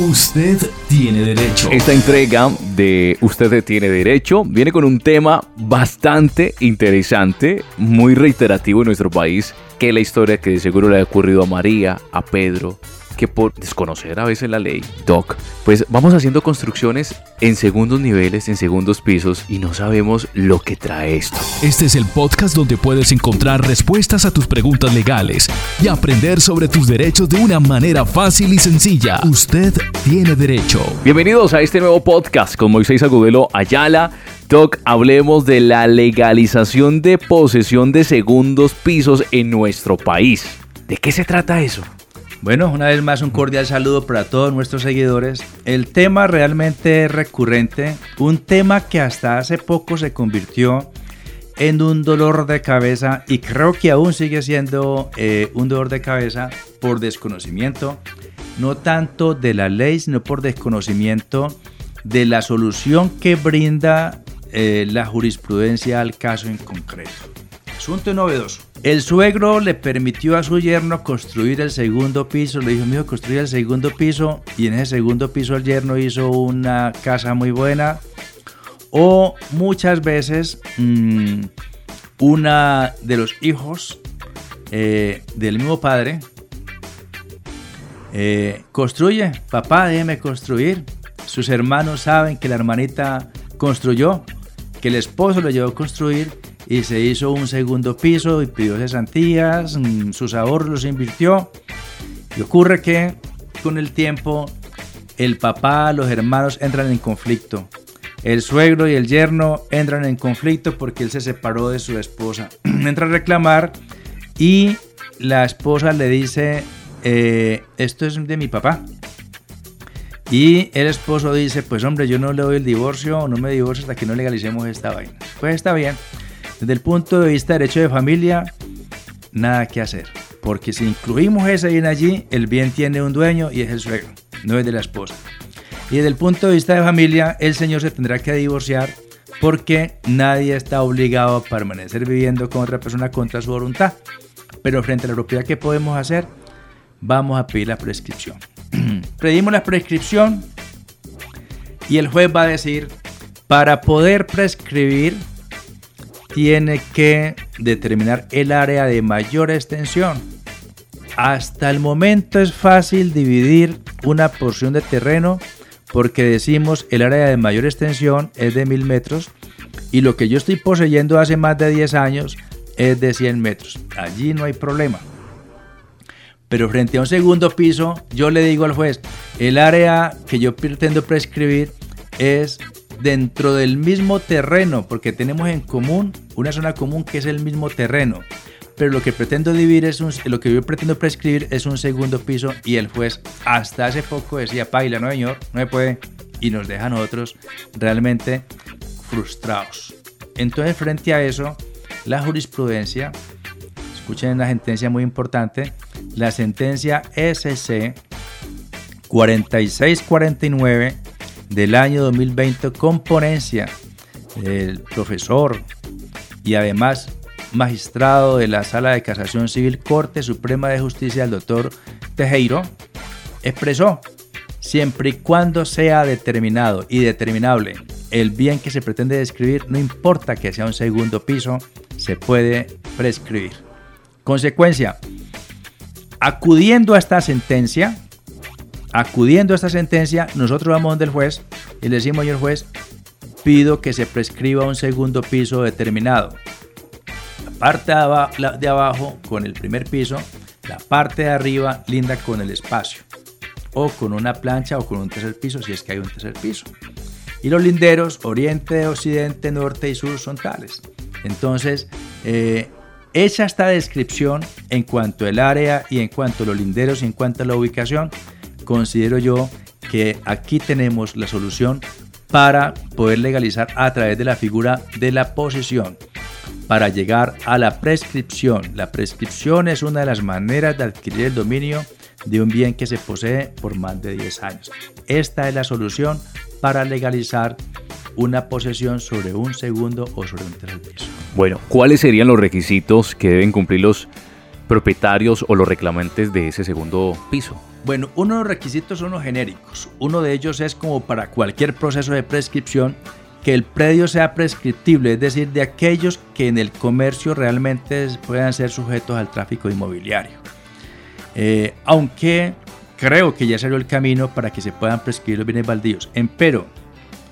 Usted tiene derecho. Esta entrega de Usted tiene derecho viene con un tema bastante interesante, muy reiterativo en nuestro país, que es la historia que de seguro le ha ocurrido a María, a Pedro, que por desconocer a veces la ley, Doc, pues vamos haciendo construcciones en segundos niveles, en segundos pisos y no sabemos lo que trae esto. Este es el podcast donde puedes encontrar respuestas a tus preguntas legales y aprender sobre tus derechos de una manera fácil y sencilla. Usted tiene derecho. Bienvenidos a este nuevo podcast con Moisés Agudelo Ayala. Doc, hablemos de la legalización de posesión de segundos pisos en nuestro país. ¿De qué se trata eso? Bueno, una vez más un cordial saludo para todos nuestros seguidores. El tema realmente es recurrente, un tema que hasta hace poco se convirtió en un dolor de cabeza y creo que aún sigue siendo eh, un dolor de cabeza por desconocimiento, no tanto de la ley, sino por desconocimiento de la solución que brinda eh, la jurisprudencia al caso en concreto. Asunto novedoso. El suegro le permitió a su yerno construir el segundo piso. Le dijo, mijo, construye el segundo piso. Y en ese segundo piso el yerno hizo una casa muy buena. O muchas veces mmm, una de los hijos eh, del mismo padre eh, construye. Papá, déjeme construir. Sus hermanos saben que la hermanita construyó, que el esposo lo llevó a construir y se hizo un segundo piso y pidió cesantías, mm, sus ahorros los invirtió. Y ocurre que con el tiempo el papá, los hermanos entran en conflicto. El suegro y el yerno entran en conflicto porque él se separó de su esposa. Entra a reclamar y la esposa le dice, eh, esto es de mi papá. Y el esposo dice, pues hombre, yo no le doy el divorcio, no me divorcio hasta que no legalicemos esta vaina. Pues está bien. Desde el punto de vista de derecho de familia, nada que hacer. Porque si incluimos ese bien allí, el bien tiene un dueño y es el suegro, no es de la esposa. Y desde el punto de vista de familia, el señor se tendrá que divorciar porque nadie está obligado a permanecer viviendo con otra persona contra su voluntad. Pero frente a la propiedad, ¿qué podemos hacer? Vamos a pedir la prescripción. Pedimos la prescripción y el juez va a decir, para poder prescribir, tiene que determinar el área de mayor extensión. Hasta el momento es fácil dividir una porción de terreno porque decimos el área de mayor extensión es de 1000 metros y lo que yo estoy poseyendo hace más de 10 años es de 100 metros. Allí no hay problema. Pero frente a un segundo piso, yo le digo al juez, el área que yo pretendo prescribir es dentro del mismo terreno, porque tenemos en común una zona común que es el mismo terreno. Pero lo que pretendo dividir es un, lo que yo pretendo prescribir es un segundo piso y el juez hasta hace poco decía, paila, no señor, no me puede y nos deja a nosotros realmente frustrados. Entonces frente a eso, la jurisprudencia, escuchen una sentencia muy importante, la sentencia SC 4649 del año 2020 con ponencia del profesor y además magistrado de la Sala de Casación Civil Corte Suprema de Justicia, el doctor Tejero, expresó, siempre y cuando sea determinado y determinable el bien que se pretende describir, no importa que sea un segundo piso, se puede prescribir. Consecuencia, acudiendo a esta sentencia, Acudiendo a esta sentencia, nosotros vamos donde el juez y le decimos, señor juez, pido que se prescriba un segundo piso determinado. La parte de abajo con el primer piso, la parte de arriba linda con el espacio. O con una plancha o con un tercer piso si es que hay un tercer piso. Y los linderos, oriente, occidente, norte y sur son tales. Entonces, eh, hecha esta descripción en cuanto al área y en cuanto a los linderos y en cuanto a la ubicación, considero yo que aquí tenemos la solución para poder legalizar a través de la figura de la posesión para llegar a la prescripción. La prescripción es una de las maneras de adquirir el dominio de un bien que se posee por más de 10 años. Esta es la solución para legalizar una posesión sobre un segundo o sobre un tercer piso. Bueno, ¿cuáles serían los requisitos que deben cumplir los propietarios o los reclamantes de ese segundo piso? Bueno, uno de los requisitos son los genéricos. Uno de ellos es como para cualquier proceso de prescripción que el predio sea prescriptible, es decir, de aquellos que en el comercio realmente puedan ser sujetos al tráfico inmobiliario. Eh, aunque creo que ya salió el camino para que se puedan prescribir los bienes baldíos. Empero,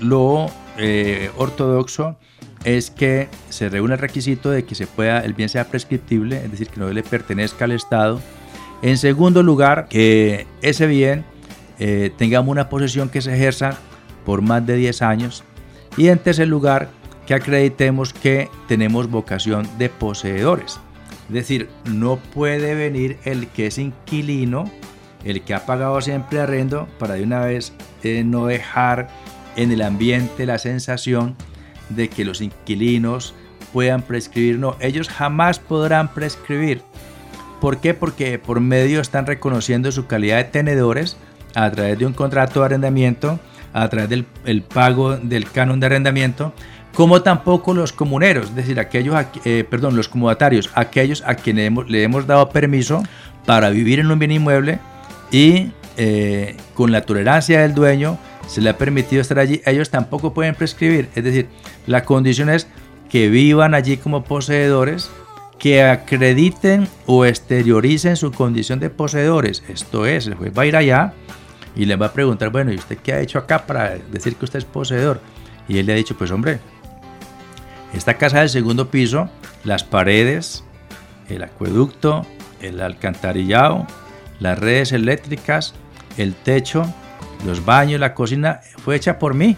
lo eh, ortodoxo es que se reúne el requisito de que se pueda, el bien sea prescriptible, es decir, que no le pertenezca al Estado. En segundo lugar, que ese bien eh, tengamos una posesión que se ejerza por más de 10 años. Y en tercer lugar, que acreditemos que tenemos vocación de poseedores. Es decir, no puede venir el que es inquilino, el que ha pagado siempre arrendo, para de una vez eh, no dejar en el ambiente la sensación de que los inquilinos puedan prescribir. No, ellos jamás podrán prescribir. ¿Por qué? Porque por medio están reconociendo su calidad de tenedores a través de un contrato de arrendamiento, a través del pago del canon de arrendamiento, como tampoco los comuneros, es decir, aquellos, eh, perdón, los comodatarios, aquellos a quienes le hemos dado permiso para vivir en un bien inmueble y eh, con la tolerancia del dueño se le ha permitido estar allí, ellos tampoco pueden prescribir. Es decir, la condición es que vivan allí como poseedores, que acrediten o exterioricen su condición de poseedores. Esto es, el juez va a ir allá y le va a preguntar, bueno, ¿y usted qué ha hecho acá para decir que usted es poseedor? Y él le ha dicho, pues hombre, esta casa del segundo piso, las paredes, el acueducto, el alcantarillado, las redes eléctricas, el techo, los baños, la cocina, fue hecha por mí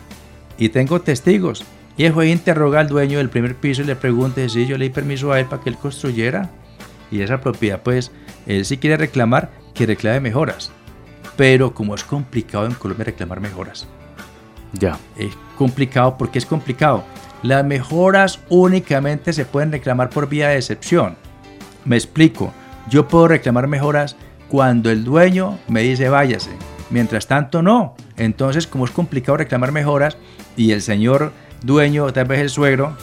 y tengo testigos. Y el juez interroga al dueño del primer piso y le pregunta si yo le di permiso a él para que él construyera. Y esa propiedad, pues, él sí quiere reclamar, que reclame mejoras. Pero como es complicado en Colombia reclamar mejoras. Ya. Es complicado porque es complicado. Las mejoras únicamente se pueden reclamar por vía de excepción. Me explico. Yo puedo reclamar mejoras cuando el dueño me dice váyase Mientras tanto, no. Entonces, como es complicado reclamar mejoras y el señor dueño, tal vez el suegro,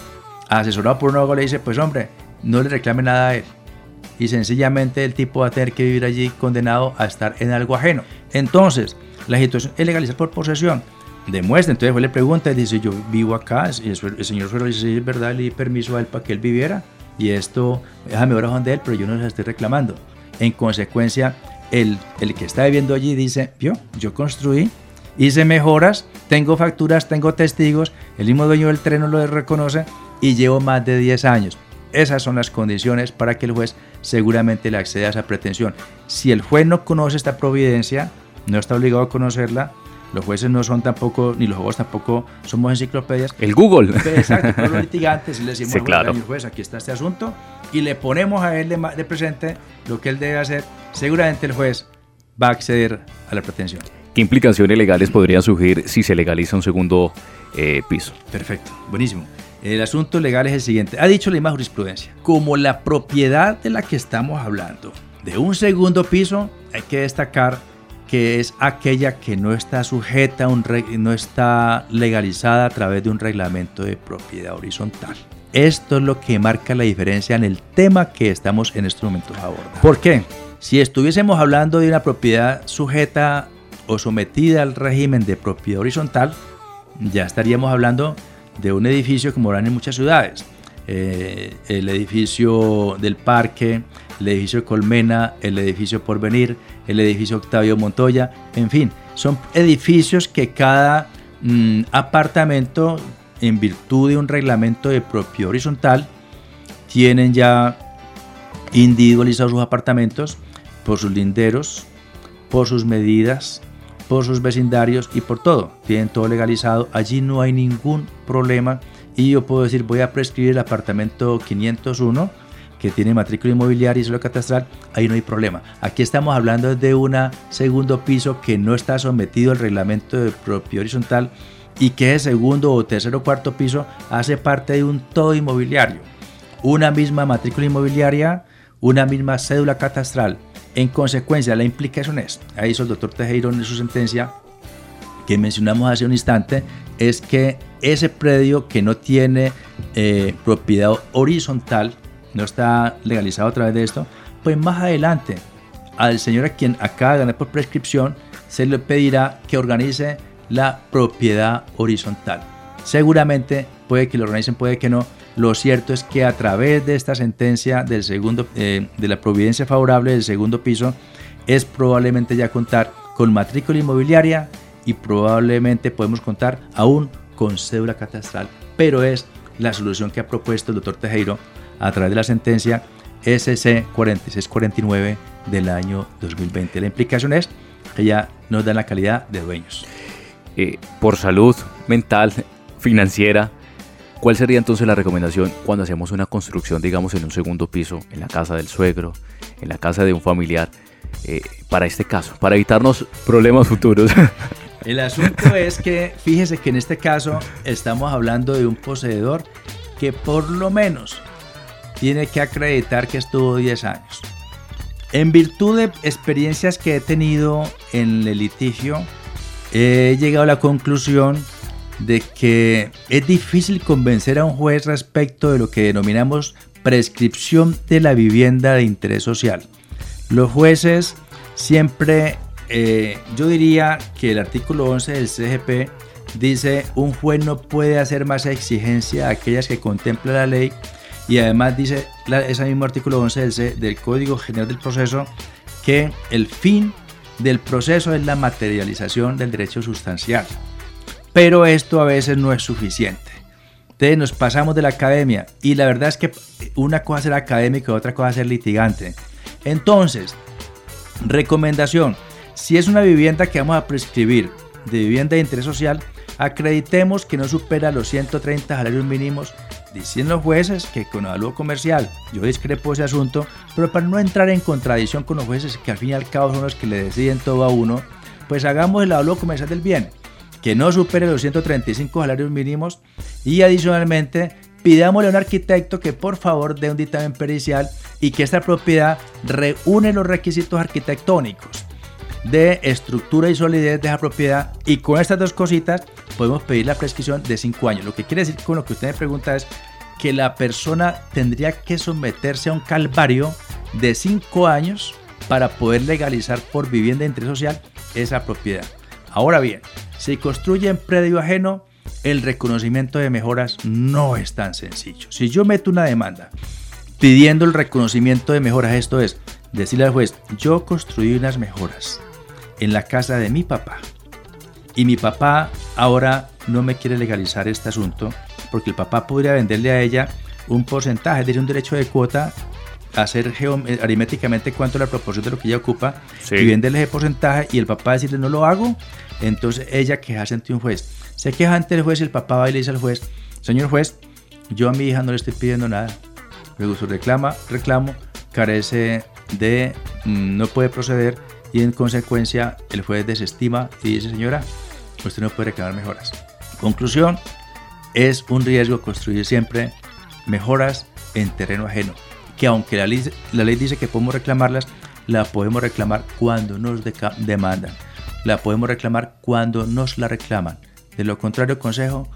asesorado por un abogado, le dice, pues hombre, no le reclame nada a él. Y sencillamente el tipo va a tener que vivir allí condenado a estar en algo ajeno. Entonces, la situación es legalizar por posesión. Demuestra, entonces le pregunta dice, yo vivo acá, y el señor suegro dice, sí, es verdad, le di permiso a él para que él viviera, y esto, déjame ver de él, pero yo no se estoy reclamando. En consecuencia, el, que está viviendo allí dice, yo, yo construí, hice mejoras, tengo facturas, tengo testigos, el mismo dueño del tren lo reconoce y llevo más de 10 años. Esas son las condiciones para que el juez seguramente le acceda a esa pretensión. Si el juez no conoce esta providencia, no está obligado a conocerla, los jueces no son tampoco, ni los abogados tampoco somos enciclopedias. El Google. Exacto, los litigantes le decimos, claro. juez, aquí está este asunto, y le ponemos a él de, presente lo que él debe hacer, seguramente el juez va a acceder a la pretensión. ¿Qué implicaciones legales podrían surgir si se legaliza un segundo eh, piso? Perfecto, buenísimo. El asunto legal es el siguiente. Ha dicho la misma jurisprudencia. Como la propiedad de la que estamos hablando de un segundo piso, hay que destacar que es aquella que no está sujeta, un no está legalizada a través de un reglamento de propiedad horizontal. Esto es lo que marca la diferencia en el tema que estamos en estos momentos abordando. ¿Por qué? Si estuviésemos hablando de una propiedad sujeta o sometida al régimen de propiedad horizontal, ya estaríamos hablando de un edificio como lo en muchas ciudades. Eh, el edificio del parque, el edificio Colmena, el edificio Porvenir, el edificio Octavio Montoya, en fin, son edificios que cada mm, apartamento, en virtud de un reglamento de propiedad horizontal, tienen ya individualizados sus apartamentos por sus linderos, por sus medidas, por sus vecindarios y por todo. Tienen todo legalizado. Allí no hay ningún problema. Y yo puedo decir, voy a prescribir el apartamento 501 que tiene matrícula inmobiliaria y suelo catastral, ahí no hay problema. Aquí estamos hablando de un segundo piso que no está sometido al reglamento de propiedad horizontal y que ese segundo o tercero o cuarto piso hace parte de un todo inmobiliario. Una misma matrícula inmobiliaria, una misma cédula catastral. En consecuencia, la implicación es, ahí hizo el doctor Tejero en su sentencia, que mencionamos hace un instante, es que ese predio que no tiene eh, propiedad horizontal no está legalizado a través de esto, pues más adelante al señor a quien acaba de ganar por prescripción se le pedirá que organice la propiedad horizontal. Seguramente puede que lo organicen, puede que no. Lo cierto es que a través de esta sentencia del segundo, eh, de la providencia favorable del segundo piso, es probablemente ya contar con matrícula inmobiliaria y probablemente podemos contar aún con cédula catastral, pero es la solución que ha propuesto el doctor Tejero a través de la sentencia SC 4649 del año 2020. La implicación es que ya nos dan la calidad de dueños. Eh, por salud mental, financiera, ¿cuál sería entonces la recomendación cuando hacemos una construcción, digamos, en un segundo piso, en la casa del suegro, en la casa de un familiar, eh, para este caso, para evitarnos problemas futuros? El asunto es que, fíjese que en este caso estamos hablando de un poseedor que por lo menos tiene que acreditar que estuvo 10 años. En virtud de experiencias que he tenido en el litigio, he llegado a la conclusión de que es difícil convencer a un juez respecto de lo que denominamos prescripción de la vivienda de interés social. Los jueces siempre, eh, yo diría que el artículo 11 del CGP dice un juez no puede hacer más exigencia a aquellas que contempla la ley y además dice ese mismo artículo 11 del, del Código General del Proceso que el fin del proceso es la materialización del derecho sustancial. Pero esto a veces no es suficiente. Entonces nos pasamos de la academia y la verdad es que una cosa es ser académico y otra cosa es ser litigante. Entonces, recomendación, si es una vivienda que vamos a prescribir de vivienda de interés social, acreditemos que no supera los 130 salarios mínimos. Dicen los jueces que con avalúo comercial, yo discrepo ese asunto, pero para no entrar en contradicción con los jueces que al fin y al cabo son los que le deciden todo a uno, pues hagamos el avalúo comercial del bien, que no supere los 135 salarios mínimos y adicionalmente pidámosle a un arquitecto que por favor dé un dictamen pericial y que esta propiedad reúne los requisitos arquitectónicos de estructura y solidez de esa propiedad y con estas dos cositas podemos pedir la prescripción de 5 años. Lo que quiere decir con lo que usted me pregunta es que la persona tendría que someterse a un calvario de 5 años para poder legalizar por vivienda de interés social esa propiedad. Ahora bien, si construye en predio ajeno, el reconocimiento de mejoras no es tan sencillo. Si yo meto una demanda pidiendo el reconocimiento de mejoras, esto es decirle al juez, yo construí unas mejoras en la casa de mi papá y mi papá ahora no me quiere legalizar este asunto porque el papá podría venderle a ella un porcentaje, es decir, un derecho de cuota, hacer eh, aritméticamente cuánto es la proporción de lo que ella ocupa y venderle ese porcentaje y el papá decirle no lo hago, entonces ella quejarse ante un juez. Se queja ante el juez y el papá va y le dice al juez, señor juez, yo a mi hija no le estoy pidiendo nada. Luego su reclama, reclamo, carece de, mm, no puede proceder y en consecuencia el juez desestima y dice, señora, usted no puede reclamar mejoras. Conclusión, es un riesgo construir siempre mejoras en terreno ajeno, que aunque la ley, la ley dice que podemos reclamarlas, la podemos reclamar cuando nos demandan, la podemos reclamar cuando nos la reclaman. De lo contrario, consejo,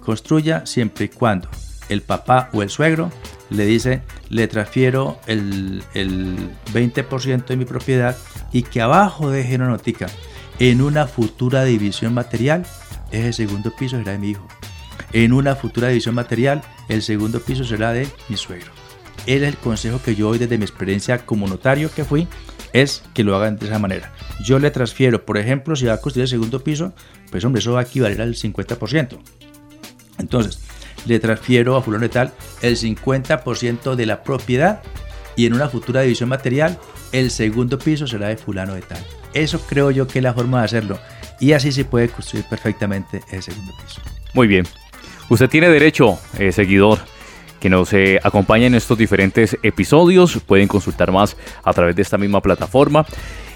construya siempre y cuando el papá o el suegro le dice, le transfiero el, el 20% de mi propiedad y que abajo deje una notica. En una futura división material, ese segundo piso será de mi hijo. En una futura división material, el segundo piso será de mi suegro. es el consejo que yo doy desde mi experiencia como notario que fui, es que lo hagan de esa manera. Yo le transfiero, por ejemplo, si va a construir el segundo piso, pues hombre, eso va a equivaler al 50%. Entonces, le transfiero a fulano de tal el 50% de la propiedad y en una futura división material el segundo piso será de fulano de tal. Eso creo yo que es la forma de hacerlo y así se puede construir perfectamente el segundo piso. Muy bien. Usted tiene derecho, eh, seguidor, que nos eh, acompaña en estos diferentes episodios. Pueden consultar más a través de esta misma plataforma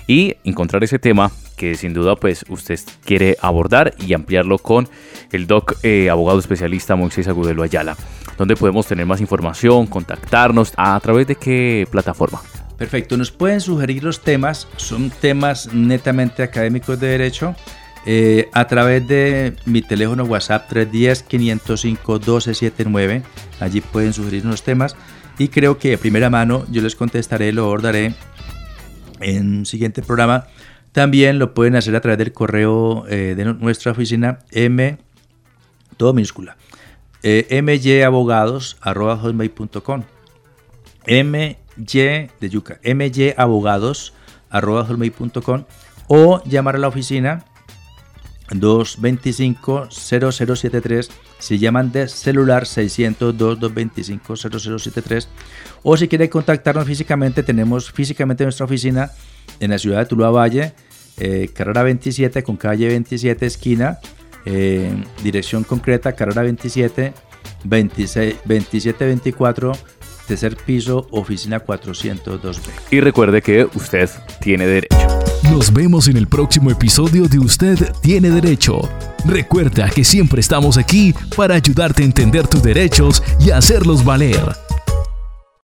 y encontrar ese tema que sin duda pues usted quiere abordar y ampliarlo con el doc eh, abogado especialista Moisés Agudelo Ayala, donde podemos tener más información, contactarnos, a través de qué plataforma. Perfecto, nos pueden sugerir los temas, son temas netamente académicos de derecho, eh, a través de mi teléfono WhatsApp 310-505-1279, allí pueden sugerir los temas y creo que de primera mano yo les contestaré, lo abordaré en un siguiente programa. También lo pueden hacer a través del correo eh, de nuestra oficina m, todo minúscula, eh, myabogados.com my de yuca, myabogados.com o llamar a la oficina 225-0073 si llaman de celular 602-225-0073 o si quieren contactarnos físicamente tenemos físicamente nuestra oficina en la ciudad de Tuluá Valle eh, carrera 27 con calle 27 esquina eh, dirección concreta carrera 27 26, 27 24 tercer piso oficina 402B y recuerde que usted tiene derecho nos vemos en el próximo episodio de Usted tiene derecho. Recuerda que siempre estamos aquí para ayudarte a entender tus derechos y hacerlos valer.